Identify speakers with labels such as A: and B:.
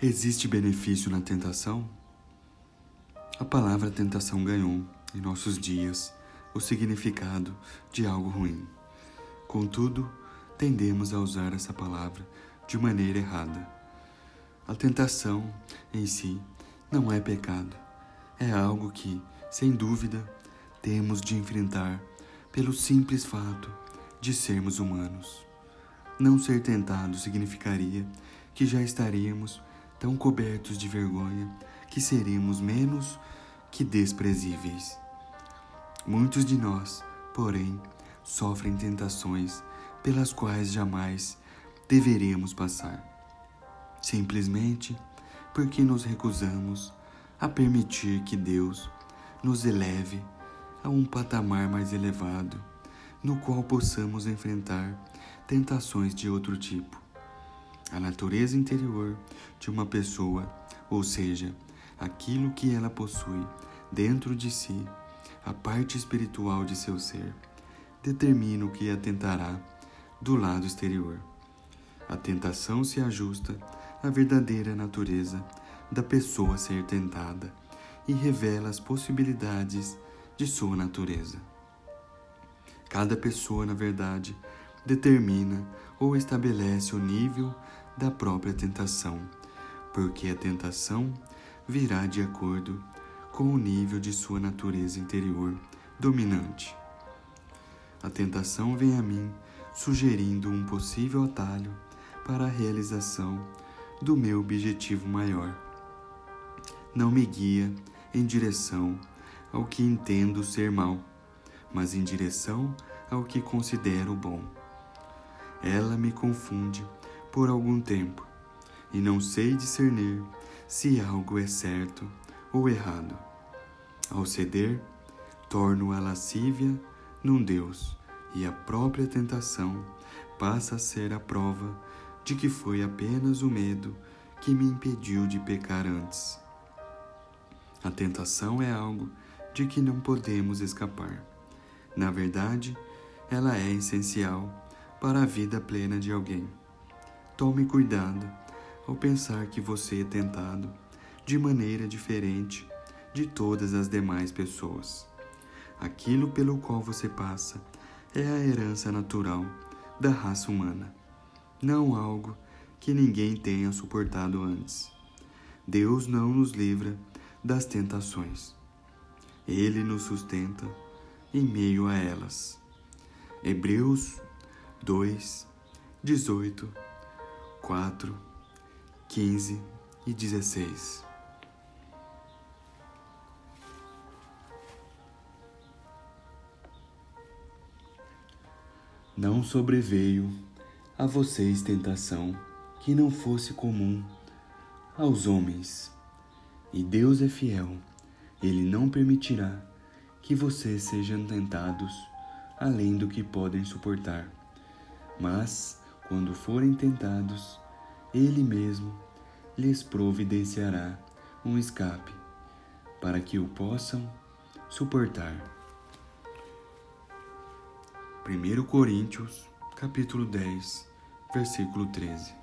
A: Existe benefício na tentação? A palavra tentação ganhou, em nossos dias, o significado de algo ruim. Contudo, tendemos a usar essa palavra de maneira errada. A tentação, em si, não é pecado. É algo que, sem dúvida, temos de enfrentar pelo simples fato de sermos humanos. Não ser tentado significaria que já estaríamos tão cobertos de vergonha que seremos menos que desprezíveis. Muitos de nós, porém, sofrem tentações pelas quais jamais deveríamos passar, simplesmente porque nos recusamos a permitir que Deus nos eleve a um patamar mais elevado, no qual possamos enfrentar tentações de outro tipo a natureza interior de uma pessoa, ou seja, aquilo que ela possui dentro de si, a parte espiritual de seu ser, determina o que a tentará do lado exterior. A tentação se ajusta à verdadeira natureza da pessoa ser tentada e revela as possibilidades de sua natureza. Cada pessoa, na verdade, determina ou estabelece o nível da própria tentação, porque a tentação virá de acordo com o nível de sua natureza interior dominante. A tentação vem a mim sugerindo um possível atalho para a realização do meu objetivo maior. Não me guia em direção ao que entendo ser mal, mas em direção ao que considero bom. Ela me confunde por algum tempo e não sei discernir se algo é certo ou errado. Ao ceder, torno a lascívia num Deus e a própria tentação passa a ser a prova de que foi apenas o medo que me impediu de pecar antes. A tentação é algo de que não podemos escapar. Na verdade, ela é essencial para a vida plena de alguém. Tome cuidado ao pensar que você é tentado de maneira diferente de todas as demais pessoas. Aquilo pelo qual você passa é a herança natural da raça humana, não algo que ninguém tenha suportado antes. Deus não nos livra das tentações. Ele nos sustenta em meio a elas. Hebreus 2, 18 4, 15 e 16. Não sobreveio a vocês tentação que não fosse comum aos homens. E Deus é fiel, Ele não permitirá que vocês sejam tentados além do que podem suportar. Mas quando forem tentados, Ele mesmo lhes providenciará um escape, para que o possam suportar. 1 Coríntios, capítulo 10, versículo 13.